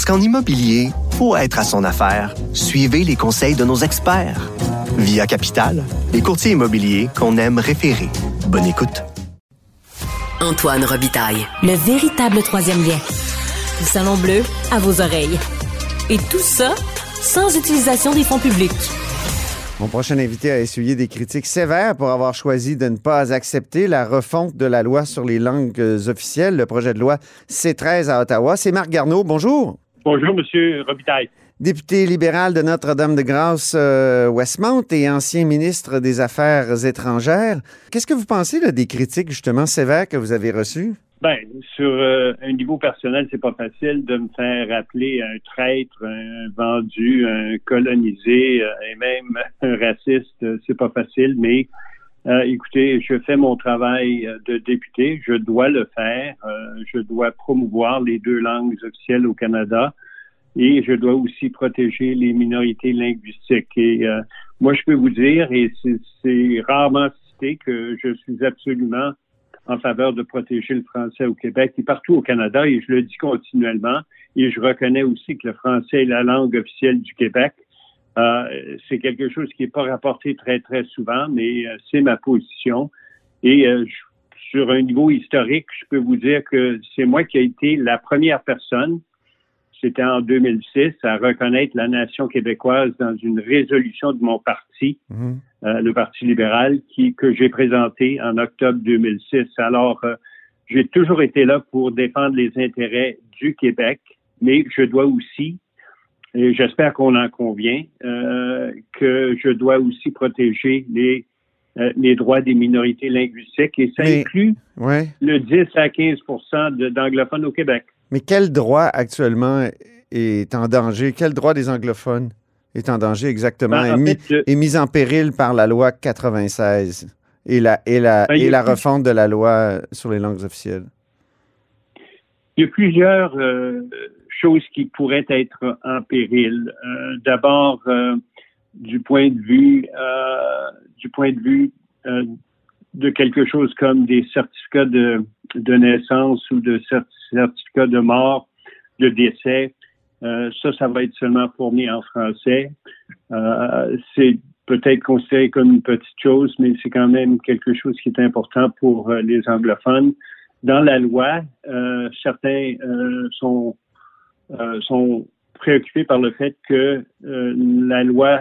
Parce qu'en immobilier, pour être à son affaire, suivez les conseils de nos experts. Via Capital, les courtiers immobiliers qu'on aime référer. Bonne écoute. Antoine Robitaille. Le véritable troisième lien. Le Salon Bleu à vos oreilles. Et tout ça sans utilisation des fonds publics. Mon prochain invité a essuyé des critiques sévères pour avoir choisi de ne pas accepter la refonte de la loi sur les langues officielles, le projet de loi C13 à Ottawa. C'est Marc Garneau. Bonjour. Bonjour, Monsieur Robitaille. Député libéral de Notre-Dame-de-Grâce euh, Westmount et ancien ministre des Affaires étrangères. Qu'est-ce que vous pensez là, des critiques justement sévères que vous avez reçues? Ben, sur euh, un niveau personnel, c'est pas facile de me faire appeler un traître, un vendu, un colonisé euh, et même un raciste. C'est pas facile, mais euh, écoutez, je fais mon travail de député, je dois le faire. je dois promouvoir les deux langues officielles au Canada et je dois aussi protéger les minorités linguistiques. Et moi, je peux vous dire, et c'est rarement cité, que je suis absolument en faveur de protéger le français au Québec et partout au Canada, et je le dis continuellement, et je reconnais aussi que le français est la langue officielle du Québec. Euh, c'est quelque chose qui n'est pas rapporté très, très souvent, mais euh, c'est ma position. Et euh, sur un niveau historique, je peux vous dire que c'est moi qui ai été la première personne c'était en 2006, à reconnaître la nation québécoise dans une résolution de mon parti, mhm. le Parti libéral, qui, que j'ai présenté en octobre 2006. Alors, j'ai toujours été là pour défendre les intérêts du Québec, mais je dois aussi, et j'espère qu'on en convient, euh, que je dois aussi protéger les les droits des minorités linguistiques et ça inclut le 10 à 15% d'anglophones au Québec. Mais quel droit actuellement est en danger? Quel droit des anglophones est en danger exactement? Ben, et, mis, en péril par la loi 96 et la, et la, ben, et la refonte de la loi sur les langues officielles? Il y a plusieurs euh, qui pourraient être en péril. Euh, d'abord, euh, du point de vue du point de vue de quelque chose comme des certificats de, naissance ou de certificats de mort, de décès. Euh, ça, ça va être seulement fourni en français. Euh, c'est peut-être considéré comme une petite chose, mais c'est quand même quelque chose qui est important pour euh, les anglophones. Dans la loi, euh, certains euh, sont, sont préoccupés par le fait que la loi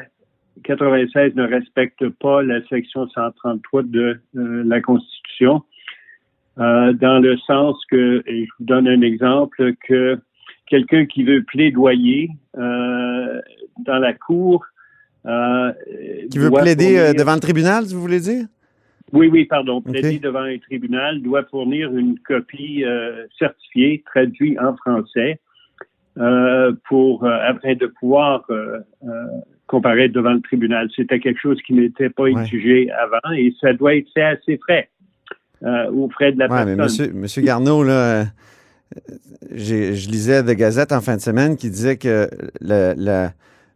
96 ne respecte pas la section 133 de euh, la Constitution, euh, dans le sens que, et je vous donne un exemple, que quelqu'un qui veut plaidoyer euh, dans la cour. qui veut plaider devant le tribunal, vous voulez dire? Oui, oui, pardon. Plaider devant un tribunal doit fournir une copie certifiée, traduite en français, pour afin de pouvoir comparaître devant le tribunal. C'était quelque chose qui n'était pas exigé avant et ça doit être fait assez frais, euh, aux frais de la personne. Mais monsieur, monsieur Garneau, là, je lisais The Gazette en fin de semaine qui disait que la,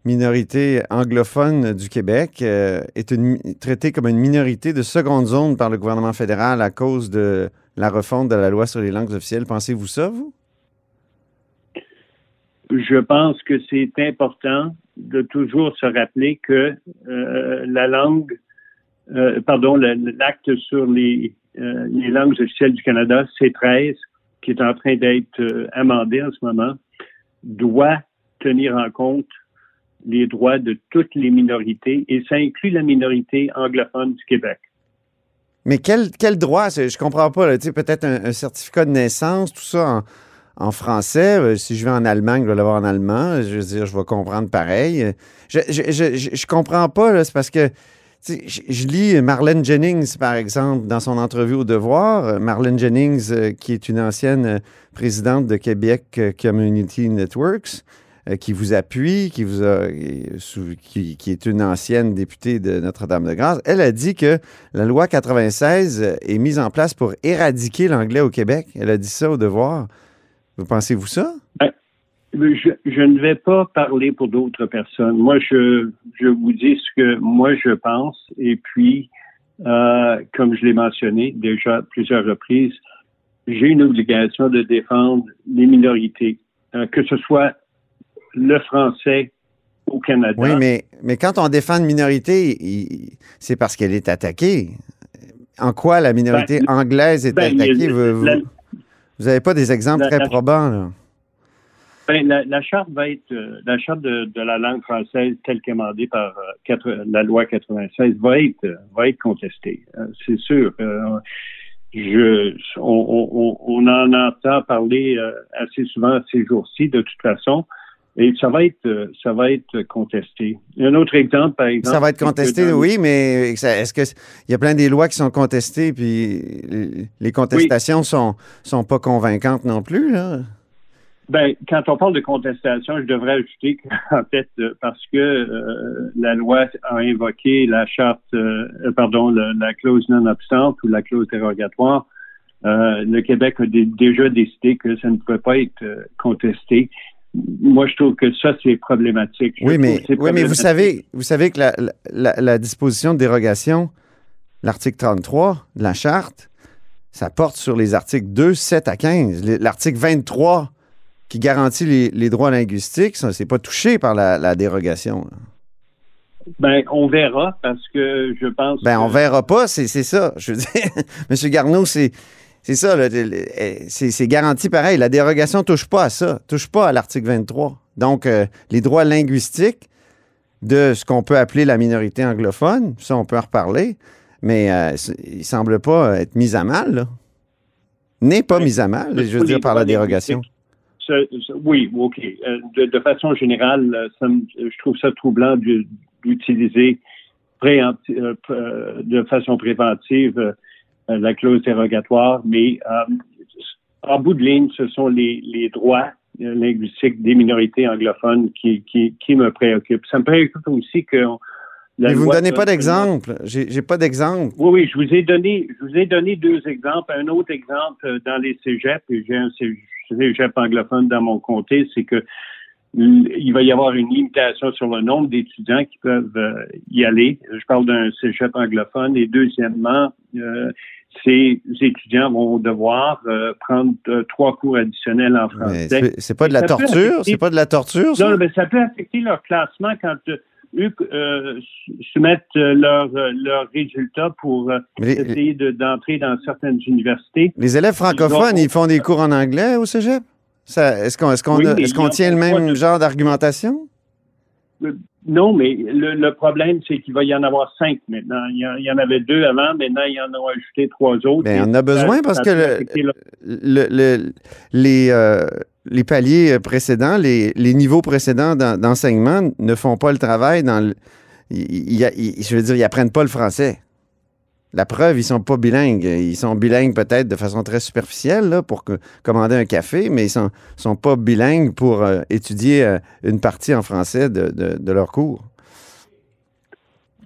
minorité anglophone du Québec euh, est une, traitée comme une minorité de seconde zone par le gouvernement fédéral à cause de la refonte de la loi sur les langues officielles. Pensez-vous ça, vous? Je pense que c'est important de toujours se rappeler que euh, la langue, euh, pardon, l'acte sur les, euh, les langues officielles du Canada, C13, qui est en train d'être amendé en ce moment, doit tenir en compte les droits de toutes les minorités et ça inclut la minorité anglophone du Québec. Mais quel, quel droit? Je comprends pas. Peut-être un, un, certificat de naissance, tout ça en, en français. Euh, si je vais en Allemagne, je vais l'avoir en allemand. Je veux dire, je vais comprendre pareil. Je, je, je, je comprends pas, c'est parce que je, lis Marlène Jennings, par exemple, dans son entrevue au Devoir. Marlène Jennings, euh, qui est une ancienne présidente de Québec Community Networks. euh, qui vous appuie, qui, vous a, qui, qui est une ancienne députée de Notre-Dame-de-Grâce, elle a dit que la loi 96 est mise en place pour éradiquer l'anglais au Québec. Elle a dit ça au devoir. Vous pensez-vous ça? Ben, je, je, ne vais pas parler pour d'autres personnes. Moi, je, je vous dis ce que moi je pense. Et puis, euh, comme je l'ai mentionné déjà plusieurs reprises, j'ai une obligation de défendre les minorités, euh, que ce soit le français au Canada. Oui, mais, mais quand on défend une minorité, c'est parce qu'elle est attaquée. En quoi la minorité Ben, anglaise est ben, attaquée? Vous la- n'avez pas des exemples la- très la- probants, là? Ben, la, la charte va être euh, la charte de, de la langue française telle qu'amendée par euh, quatre- la loi 96 va être euh, va être contestée. Euh, c'est sûr. Je on, on, on en entend parler assez souvent ces jours-ci de toute façon. Et ça va être euh, ça va être contesté. Un autre exemple, par exemple. Ça va être contesté, dans- oui, mais est-ce que il y a plein des lois qui sont contestées, puis les- contestations sont, sont pas convaincantes non plus, là? Ben, quand on parle de contestation, je devrais ajouter qu'en fait, euh, parce que euh, la loi a invoqué la charte, euh, pardon, la clause non-obstante ou la clause dérogatoire, euh, le Québec a dé- déjà décidé que ça ne pouvait pas être contesté. Moi, je trouve que ça, c'est problématique. Je Oui, mais, vous savez, vous savez que la, la- la déposition de dérogation, l'article 33 de la charte, ça porte sur les articles 2, 7 à 15. Les- L'article 23 qui garantit les, les droits linguistiques, ça, c'est pas touché par la, la dérogation. Ben, on verra parce que je pense. Ben, on verra pas, c'est c'est ça. Je veux dire, M. Garneau, c'est c'est ça. eh, C'est garanti pareil. La dérogation touche pas à ça, touche pas à l'article 23. Donc, euh, les droits linguistiques de ce qu'on peut appeler la minorité anglophone, ça, on peut en reparler, mais euh, il semble pas être mis à mal, là. N'est pas mis à mal, je veux dire, par la dérogation. Oui, OK. Euh, De, de façon générale, euh, ça me- je trouve ça troublant d'u- d'utiliser euh, euh, de façon préventive euh, euh, la clause dérogatoire, mais euh, en bout de ligne, ce sont les, les droits euh, linguistiques des minorités anglophones qui, qui, qui me préoccupent. Ça me préoccupe aussi que Mais vous ne donnez pas d'exemple. J'ai pas d'exemple. oui, oui, je vous ai donné, je vous ai donné deux exemples. Un autre exemple euh, dans les cégeps, et j'ai un cé- cégep anglophone dans mon comté, c'est que il va y avoir une limitation sur le nombre d'étudiants qui peuvent euh, y aller. Je parle d'un cégep anglophone. Et deuxièmement, euh, ces étudiants vont devoir euh, prendre euh, trois cours additionnels en français. C'est pas de la Ça torture? C'est pas de la torture, ça? Non, mais ça peut affecter leur classement quand euh, eux euh, soumettent leurs leurs résultats pour Mais essayer de- d'entrer dans certaines universités. Les élèves francophones, Ils ont- ils font des cours en anglais au cégep? Est-ce qu'on est Oui, mais tient le même de- genre d'argumentation? Non, mais le, le problème, c'est qu'il va y en avoir cinq maintenant. Il y, en, il y en avait deux avant, maintenant, il y en a ajouté trois autres. Ben, Et on en a besoin ça- parce ça que le- Le- les, euh, les paliers précédents, les, les niveaux précédents d'en- d'enseignement ne font pas le travail dans il- il- je veux dire, ils apprennent pas le français. La preuve, ils sont pas bilingues. Ils sont bilingues peut-être de façon très superficielle là, pour que- commander un café, mais ils sont, sont pas bilingues pour euh, étudier euh, une partie en français de, de, de leur cours.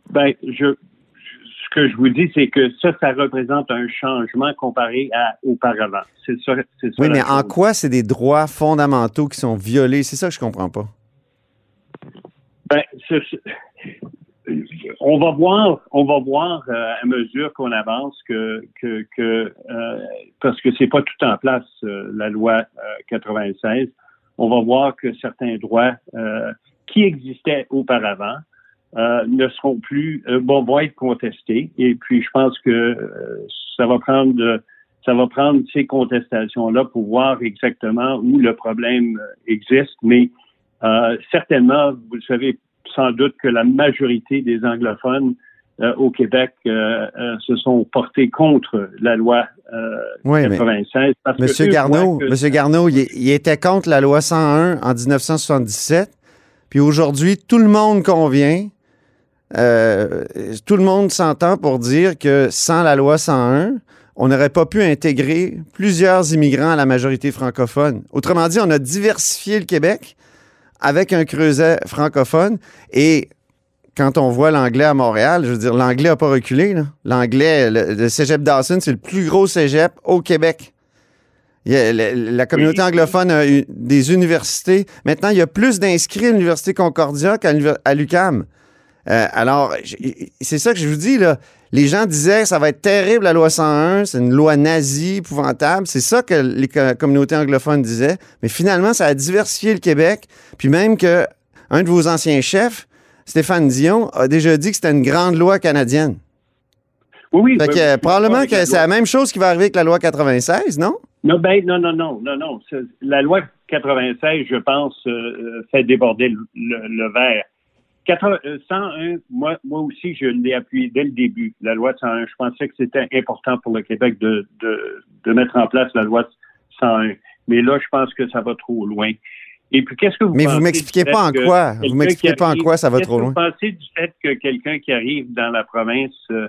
Ben, je, ce que je vous dis, c'est que ça, ça représente un changement comparé à auparavant. C'est ça, c'est ça. Oui, mais en quoi c'est des droits fondamentaux qui sont violés? C'est ça que je comprends pas. Ben, ce- on va voir, on va voir euh, à mesure qu'on avance que, que, que euh, parce que c'est pas tout en place euh, la loi euh, 96. On va voir que certains droits euh, qui existaient auparavant euh, ne seront plus, euh, bon, vont être contestés. Et puis, je pense que euh, ça va prendre, euh, ça va prendre ces contestations-là pour voir exactement où le problème euh, existe. Mais euh, certainement, vous le savez sans doute que la majorité des anglophones euh, au Québec euh, euh, se sont portés contre la loi euh, Oui, mais 96. parce que Monsieur Garneau, que- Monsieur Garneau, il, il était contre la loi 101 en 1977. Puis aujourd'hui, tout le monde convient, euh, tout le monde s'entend pour dire que sans la loi 101, on n'aurait pas pu intégrer plusieurs immigrants à la majorité francophone. Autrement dit, on a diversifié le Québec avec un creuset francophone. Et quand on voit l'anglais à Montréal, je veux dire, l'anglais n'a pas reculé. là. L'anglais, le, le cégep Dawson, c'est le plus gros cégep au Québec. Il y a- la, la communauté Oui. anglophone a eu des universités. Maintenant, il y a plus d'inscrits à l'Université Concordia qu'à l'UQAM. Euh, alors, c'est ça que je vous dis, là. Les gens disaient ça va être terrible la loi 101, c'est une loi nazie, épouvantable. C'est ça que les co- communautés anglophones disaient. Mais finalement, ça a diversifié le Québec. Puis même que un de vos anciens chefs, Stéphane Dion, a déjà dit que c'était une grande loi canadienne. Oui, oui. Fait que, probablement que c'est la même chose qui va arriver avec la loi 96, non? Non, ben, non, non, non, non, non. La loi 96, je pense, euh, euh, fait déborder le, le- le verre. 80 euh, 101, moi, moi aussi, je l'ai appuyé dès le début, la loi 101. Je pensais que c'était important pour le Québec de, de, de mettre en place la loi 101. Mais là, je pense que ça va trop loin. Et puis, qu'est-ce que vous Mais vous pensez m'expliquez du pas en que quoi? Vous m'expliquez pas en quoi ça va trop que loin? Vous pensez du fait que quelqu'un qui arrive dans la province euh,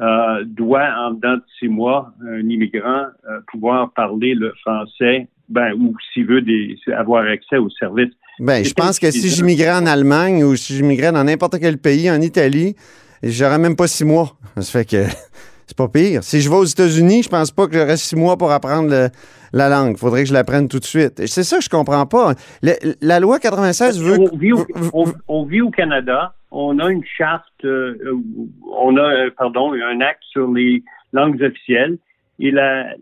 euh, doit, en dedans de six mois, un immigrant, euh, pouvoir parler le français, ben, ou s'il veut des, avoir accès aux services. Ben, je pense que si j'immigrais en Allemagne ou si j'immigrais dans n'importe quel pays, en Italie, j'aurais même pas six mois. Ça fait que c'est pas pire. Si je vais aux États-Unis, je pense pas que j'aurais six mois pour apprendre le- la langue. Faudrait que je l'apprenne tout de suite. C'est ça que je comprends pas. Le- la loi 96 veut. On vit, au, veut- on, on vit au Canada, on a une charte, euh, euh, on a, euh, pardon, un acte sur les langues officielles. Et la-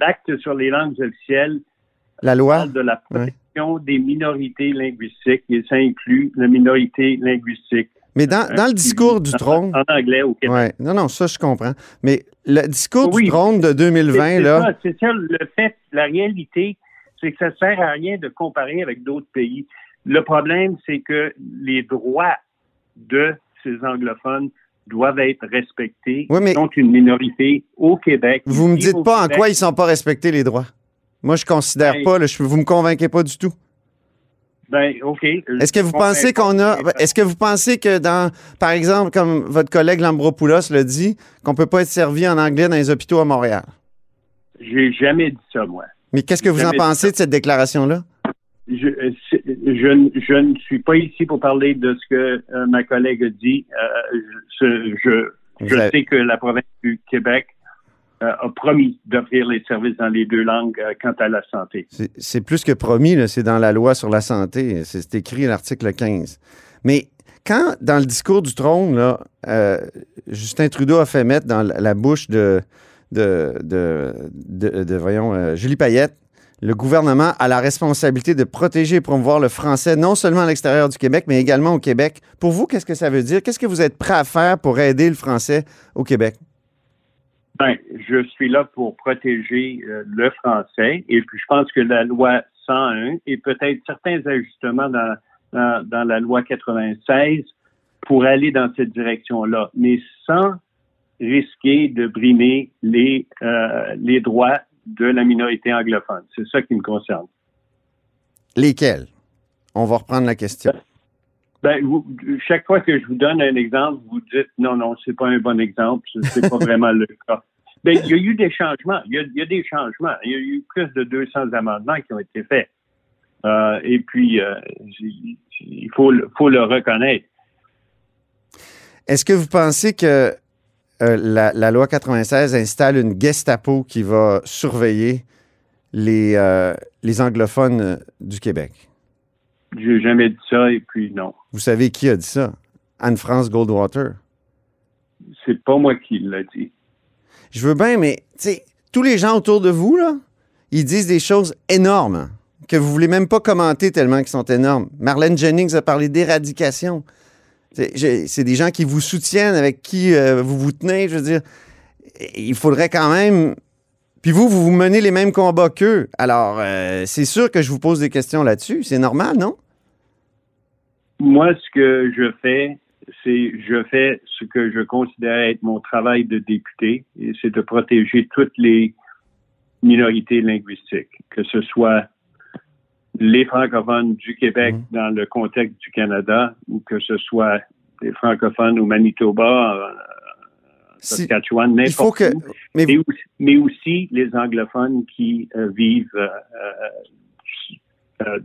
l'acte sur les langues officielles la loi? parle de la protection des minorités linguistiques et ça inclut la minorité linguistique. Mais dans, dans le discours du trône. En anglais au Québec. Ouais. Non, non, ça, je comprends. Mais le discours Oui. du trône de C'est 2020, c'est là. c'est ça, le fait, la réalité, c'est que ça sert à rien de comparer avec d'autres pays. Le problème, c'est que les droits de ces anglophones doivent être respectés. Oui, mais- Ils sont une minorité au Québec. Vous me dites pas en quoi ils sont pas respectés, les droits. Moi, je considère Ben- pas. Là, je, vous me convainquez pas du tout. Ben, OK. Est-ce que vous pensez qu'on a. Est-ce que vous pensez que dans. Par exemple, comme votre collègue Lambropoulos l'a dit, qu'on peut pas être servi en anglais dans les hôpitaux à Montréal? J'ai jamais dit ça, moi. Mais qu'est-ce que vous en pensez de cette déclaration-là? Je, euh, je, ne- je ne suis pas ici pour parler de ce que euh, ma collègue a dit. Euh, je, je, je Vous avez- sais que la province du Québec euh, a promis d'offrir les services dans les deux langues quant à la santé. C'est- plus que promis, c'est dans la loi sur la santé. C'est écrit à l'article 15. Mais quand, dans le discours du trône, là, euh, Justin Trudeau a fait mettre dans la bouche de, de, de, de- de, voyons, Julie Payette, le gouvernement a la responsabilité de protéger et promouvoir le français non seulement à l'extérieur du Québec, mais également au Québec. Pour vous, qu'est-ce que ça veut dire? Qu'est-ce que vous êtes prêt à faire pour aider le français au Québec? Ben, je suis là pour protéger euh, le français et puis je pense que la loi 101 et peut-être certains ajustements dans, dans, dans la loi 96 pour aller dans cette direction-là, mais sans risquer de brimer les, euh, les droits de la minorité anglophone. C'est ça qui me concerne. Lesquels? On va reprendre la question. Ben, vous- chaque fois que je vous donne un exemple, vous dites non, non, c'est pas un bon exemple, c'est pas vraiment le cas. Ben, il y a eu des changements. Il y a, il y a des changements. Il y a eu plus de 200 amendements qui ont été faits. Euh, et puis, euh, il faut le reconnaître. Est-ce que vous pensez que euh, la, la loi 96 installe une Gestapo qui va surveiller les, euh, les anglophones du Québec? J'ai jamais dit ça et puis non. Vous savez qui a dit ça? Anne-France Goldwater. C'est pas moi qui l'a dit. Je veux bien, mais tous les gens autour de vous, là, ils disent des choses énormes que vous voulez même pas commenter tellement qu'ils sont énormes. Marlène Jennings a parlé d'éradication. C'est des gens qui vous soutiennent, avec qui euh, vous vous tenez. Je veux dire, il faudrait quand même. Puis vous, vous vous menez les mêmes combats qu'eux. Alors, euh, c'est sûr que je vous pose des questions là-dessus. C'est normal, non? Moi, ce que je fais, c'est je fais ce que je considère être mon travail de député, et c'est de protéger toutes les minorités linguistiques, que ce soit les francophones du Québec Mhm. dans le contexte du Canada, ou que ce soit les francophones au Manitoba, Si- Saskatchewan, il faut n'importe que. où, Mais mais aussi, mais aussi les anglophones qui euh, vivent euh, euh,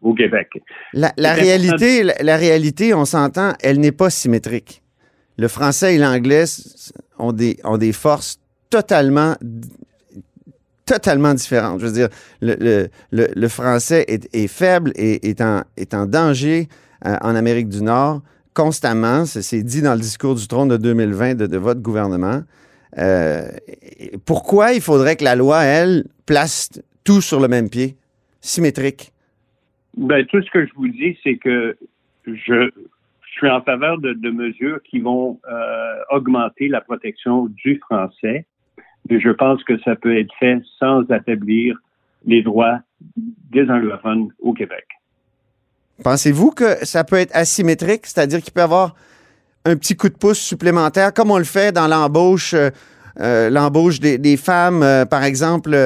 au Québec. La, réalité, la, la réalité, on s'entend, elle n'est pas symétrique. Le français et l'anglais ont des, ont des forces totalement, totalement différentes. Je veux dire, le, français est, faible et est en, danger euh, en Amérique du Nord constamment. C'est dit dans le discours du trône de 2020 de, votre gouvernement. Euh, pourquoi il faudrait que la loi, elle, place tout sur le même pied, symétrique? Ben, tout ce que je vous dis, c'est que je, suis en faveur de, de mesures qui vont euh, augmenter la protection du français. Je pense que ça peut être fait sans affaiblir les droits des anglophones au Québec. Pensez-vous que ça peut être asymétrique, c'est-à-dire qu'il peut y avoir un petit coup de pouce supplémentaire, comme on le fait dans l'embauche, euh, euh, l'embauche des, femmes, euh, par exemple,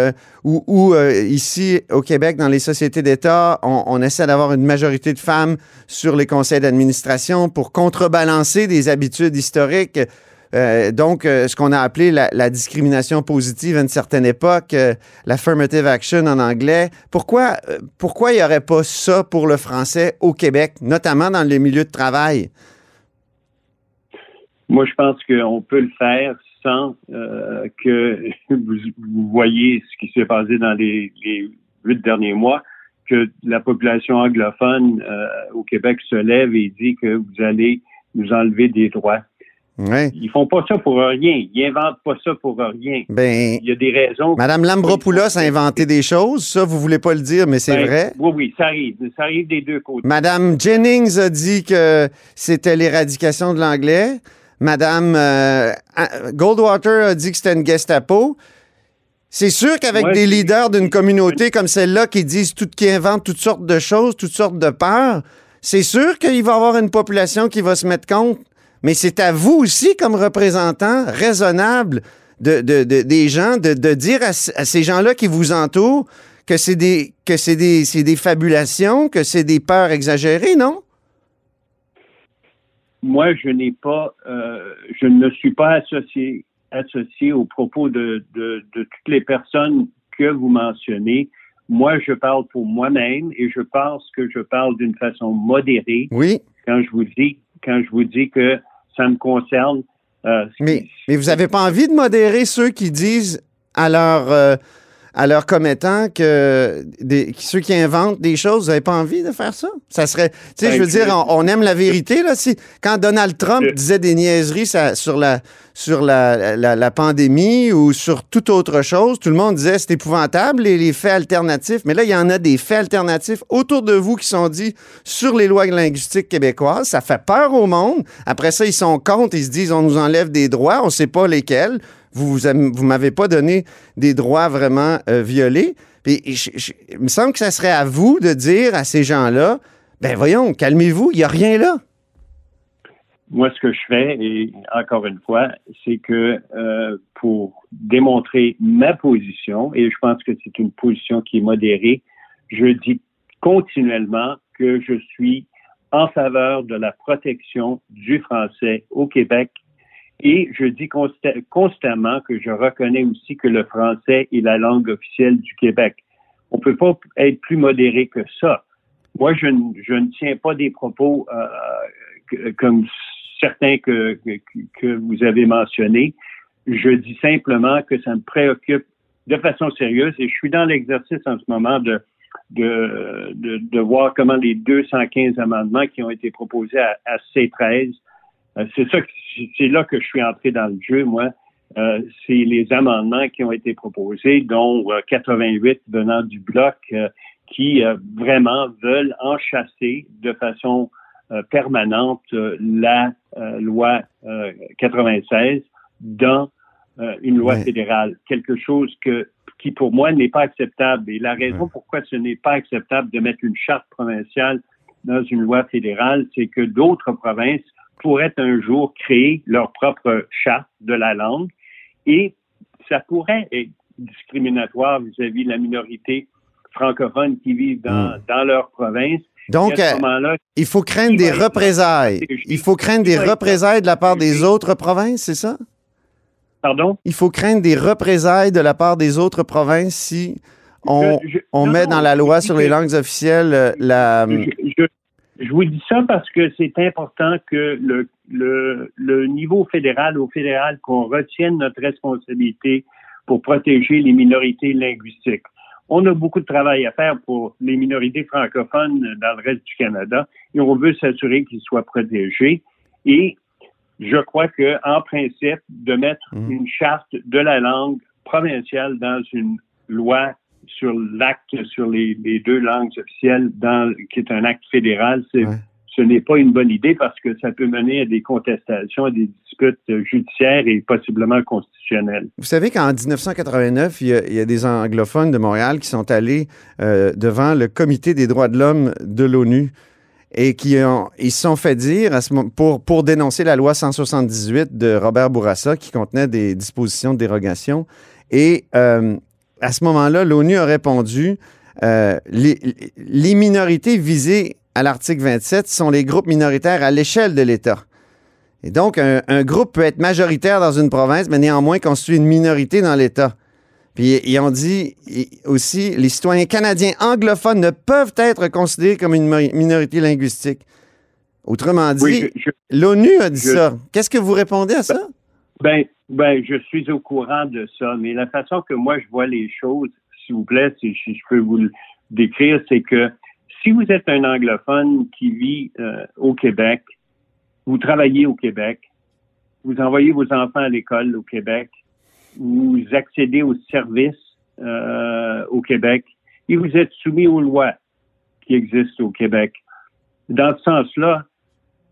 ou, ici au Québec, dans les sociétés d'État, on essaie d'avoir une majorité de femmes sur les conseils d'administration pour contrebalancer des habitudes historiques. Euh, donc, euh, ce qu'on a appelé la, discrimination positive à une certaine époque, euh, l'affirmative action en anglais. Pourquoi pourquoi il n'y aurait pas ça pour le français au Québec, notamment dans les milieux de travail? Moi, je pense qu'on peut le faire sans que vous, vous voyez ce qui s'est passé dans les, les huit derniers mois, que la population anglophone au Québec se lève et dit que vous allez nous enlever des droits. Oui. Ils font pas ça pour rien. Ils inventent pas ça pour rien. Ben, Il y a des raisons. Madame Lambropoulos a inventé des choses, ça, vous voulez pas le dire, mais c'est Ben, vrai. Oui, oui, ça arrive. Ça arrive des deux côtés. Madame Jennings a dit que c'était l'éradication de l'anglais. Madame euh, Goldwater a dit que c'était une Gestapo. C'est sûr qu'avec Ouais, des leaders d'une communauté comme celle-là qui disent tout, qui inventent toutes sortes de choses, toutes sortes de peurs, c'est sûr qu'il va y avoir une population qui va se mettre contre. Mais c'est à vous aussi, comme représentant raisonnable de, de- de- des gens, de, dire à ces gens-là qui vous entourent que c'est des que c'est des, c'est des fabulations, que c'est des peurs exagérées, non? moi, je n'ai pas, euh, je ne me suis pas associé, associé aux propos de, de, de toutes les personnes que vous mentionnez. Moi, je parle pour moi-même et je pense que je parle d'une façon modérée Oui. quand je vous dis, quand je vous dis que ça me concerne. euh, Mais, mais vous n'avez pas envie de modérer ceux qui disent à leurs euh, à leurs commettants que des, ceux qui inventent des choses, vous n'avez pas envie de faire ça? Ça serait. Tu sais, je veux dire, on, on aime la vérité, là. Si, quand Donald Trump disait des niaiseries ça- sur, la, sur la, la, la pandémie ou sur toute autre chose, tout le monde disait c'est épouvantable, les, les faits alternatifs. Mais là, il y en a des faits alternatifs autour de vous qui sont dits sur les lois linguistiques québécoises. Ça fait peur au monde. Après ça, ils sont contre, ils se disent on nous enlève des droits, on ne sait pas lesquels. Vous vous, m'avez pas donné des droits vraiment euh, violés. Il me semble que ça serait à vous de dire à ces gens-là, ben voyons, calmez-vous, il n'y a rien là. Moi, ce que je fais, et encore une fois, c'est que euh, pour démontrer ma position, et je pense que c'est une position qui est modérée, je dis continuellement que je suis en faveur de la protection du français au Québec et je dis consta- constamment que je reconnais aussi que le français est la langue officielle du Québec. On peut pas être plus modéré que ça. Moi, je, ne- ne tiens pas des propos euh, comme certains que, vous avez mentionnés. Je dis simplement que ça me préoccupe de façon sérieuse et je suis dans l'exercice en ce moment de, voir comment les 215 amendements qui ont été proposés à, à C13, euh, c'est ça, c'est là que je suis entré dans le jeu, moi. Euh, c'est les amendements qui ont été proposés, dont euh, 88 venant du bloc, euh, qui euh, vraiment veulent enchasser de façon euh, permanente euh, la euh, loi euh, 96 dans euh, une loi Ouais. fédérale. Quelque chose que qui pour moi n'est pas acceptable. Et la raison Ouais. pourquoi ce n'est pas acceptable de mettre une charte provinciale dans une loi fédérale, c'est que d'autres provinces pourraient un jour créer leur propre charte de la langue et ça pourrait être discriminatoire vis-à-vis de la minorité francophone qui vivent dans, dans leur province. Donc, à euh, il faut craindre des représailles. Il faut craindre des représailles de la part des autres provinces, c'est ça? pardon? Il faut craindre des représailles de la part des autres provinces si on, Je- je- on non, met non, dans la loi sur les langues officielles euh, la. Je, vous dis ça parce que c'est important que le, le, le niveau fédéral, au fédéral, qu'on retienne notre responsabilité pour protéger les minorités linguistiques. On a beaucoup de travail à faire pour les minorités francophones dans le reste du Canada et on veut s'assurer qu'ils soient protégés. Et je crois que, en principe, de mettre Mhm. une charte de la langue provinciale dans une loi sur l'acte sur les, les deux langues officielles, dans, qui est un acte fédéral, c'est, Ouais. ce n'est pas une bonne idée parce que ça peut mener à des contestations, à des disputes euh, judiciaires et possiblement constitutionnelles. Vous savez qu'en 1989, il y, a, il y a des anglophones de Montréal qui sont allés euh, devant le Comité des droits de l'homme de l'ONU et qui ont, ils se sont fait dire à ce moment- pour, pour dénoncer la loi 178 de Robert Bourassa qui contenait des dispositions de dérogation. Et euh, à ce moment-là, l'ONU a répondu euh, les, les minorités visées à l'article 27 sont les groupes minoritaires à l'échelle de l'État. Et donc, un, un groupe peut être majoritaire dans une province, mais néanmoins constituer une minorité dans l'État. Puis ils ont dit aussi, les citoyens canadiens anglophones ne peuvent être considérés comme une mi- minorité linguistique. Autrement dit, Oui, l'ONU a dit je- ça. Qu'est-ce que vous répondez à ça? Ben, ben, je suis au courant de ça, mais la façon que moi je vois les choses, s'il vous plaît, si je, peux vous le décrire, c'est que si vous êtes un anglophone qui vit euh, au Québec, vous travaillez au Québec, vous envoyez vos enfants à l'école au Québec, vous accédez aux services euh, au Québec et vous êtes soumis aux lois qui existent au Québec. Dans ce sens-là,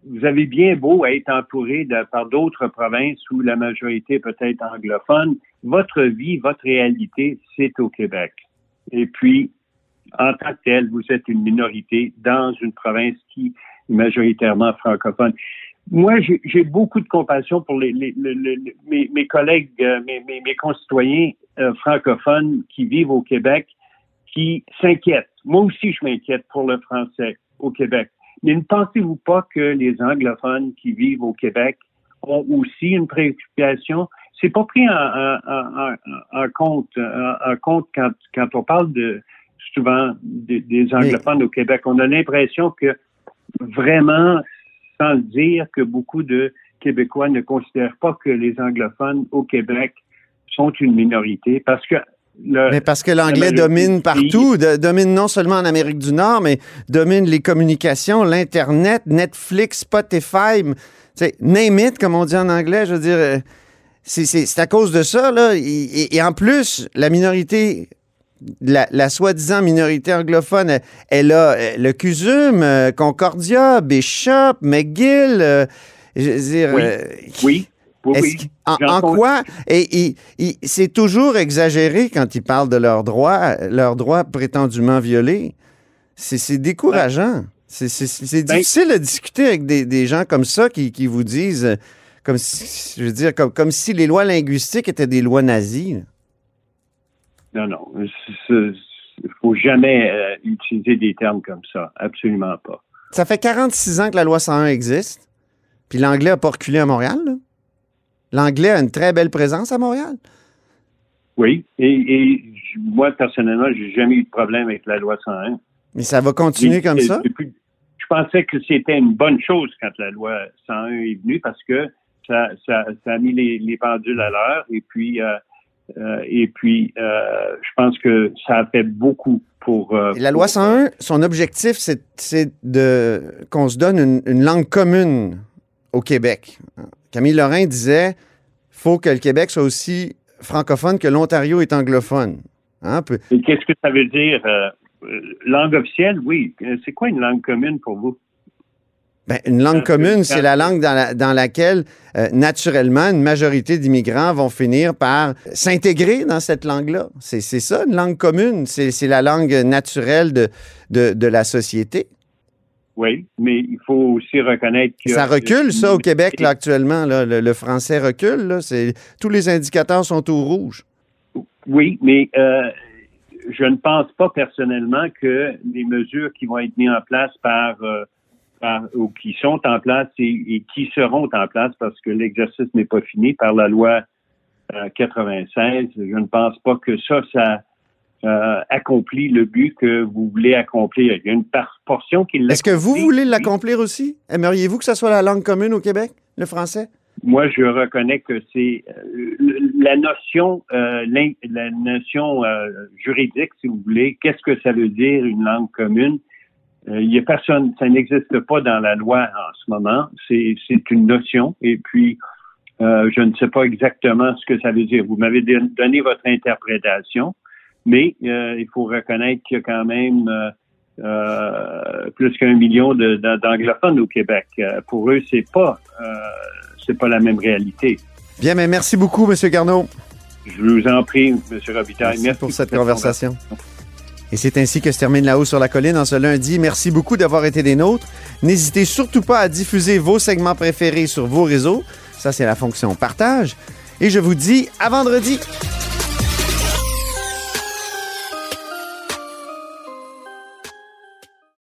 vous avez bien beau être entouré de- par d'autres provinces où la majorité peut être anglophone, votre vie, votre réalité, c'est au Québec. Et puis, en tant que tel, vous êtes une minorité dans une province qui est majoritairement francophone. Moi, j'ai beaucoup de compassion pour les, mes, collègues, euh, mes concitoyens euh, francophones qui vivent au Québec, qui s'inquiètent. Moi aussi, je m'inquiète pour le français au Québec. Mais ne pensez-vous pas que les anglophones qui vivent au Québec ont aussi une préoccupation? C'est pas pris en, en- en- compte, en, en compte quand, quand on parle de souvent des, des anglophones au Québec. On a l'impression que vraiment, sans dire, que beaucoup de Québécois ne considèrent pas que les anglophones au Québec sont une minorité parce que le, Mais parce que l'anglais domine partout, de- domine non seulement en Amérique du Nord, mais domine les communications, l'Internet, Netflix, Spotify, name it, comme on dit en anglais, je veux dire, euh, c'est- à cause de ça, là. Et, et- et en plus, la minorité, la, la soi-disant minorité anglophone, elle, a euh, le CUSUM, euh, Concordia, Bishop, McGill, euh, je veux dire... Oui. euh, Oui, oui, qu'- en, quoi? Et, c'est toujours exagéré quand ils parlent de leurs droits, leurs droits prétendument violés. C'est, décourageant. C'est, Ben- difficile de discuter avec des, des gens comme ça qui, qui vous disent, euh, comme si, je veux dire, comme, comme si les lois linguistiques étaient des lois nazies. Non, non. Il faut jamais euh, utiliser des termes comme ça. Absolument pas. Ça fait 46 ans que la loi 101 existe, puis l'anglais n'a pas reculé à Montréal. là. L'anglais a une très belle présence à Montréal. Oui. Et, moi, personnellement, j'ai jamais eu de problème avec la loi 101. Mais ça va continuer Et- comme et ça? je pensais que c'était une bonne chose quand la loi 101 est venue parce que ça, ça, ça a mis les, les pendules à l'heure et puis euh, euh, et puis euh, je pense que ça a fait beaucoup pour. Et la loi pour- 101, son objectif, c'est, qu'on se donne une, une langue commune au Québec. Camille Lorrain disait faut que le Québec soit aussi francophone que l'Ontario est anglophone. Hein, peu- qu'est-ce que ça veut dire euh, euh, langue officielle? Oui. Euh, C'est quoi une langue commune pour vous? Ben, une langue commune, c'est la langue dans, la- dans laquelle, euh, naturellement, une majorité d'immigrants vont finir par s'intégrer dans cette langue-là. C'est, ça, une langue commune. C'est, c'est la langue naturelle de, de, de la société. Oui, mais il faut aussi reconnaître que Ça recule, ça, au Québec, là, actuellement. là. Le, le français recule. Là. Tous les indicateurs sont au rouge. Oui, mais euh, je ne pense pas personnellement que les mesures qui vont être mises en place par, euh, par ou qui sont en place et, et qui seront en place parce que l'exercice n'est pas fini par la loi euh, 96, je ne pense pas que ça, ça, euh, accompli le but que vous voulez accomplir. Il y a une portion qui Est-ce que vous voulez l'accomplir aussi? Aimeriez-vous que ce soit la langue commune au Québec, le français? Moi, je reconnais que c'est euh, la notion, euh, la, notion juridique, si vous voulez. Qu'est-ce que ça veut dire une langue commune? il y a personne, ça n'existe pas dans la loi en ce moment. C'est une notion. Et puis, je ne sais pas exactement ce que ça veut dire. Vous m'avez donné votre interprétation. Mais euh, il faut reconnaître qu'il y a quand même euh, euh, plus qu'un million d'anglophones au Québec. pour eux, c'est pas c'est pas la même réalité. Bien, mais merci beaucoup, M. Garneau. Je vous en prie, M. Robitaille. Merci, pour cette, conversation. Et c'est ainsi que se termine La Haut sur la Colline en ce lundi. Merci beaucoup d'avoir été des nôtres. N'hésitez surtout pas à diffuser vos segments préférés sur vos réseaux. Ça, c'est la fonction partage. Et je vous dis à vendredi.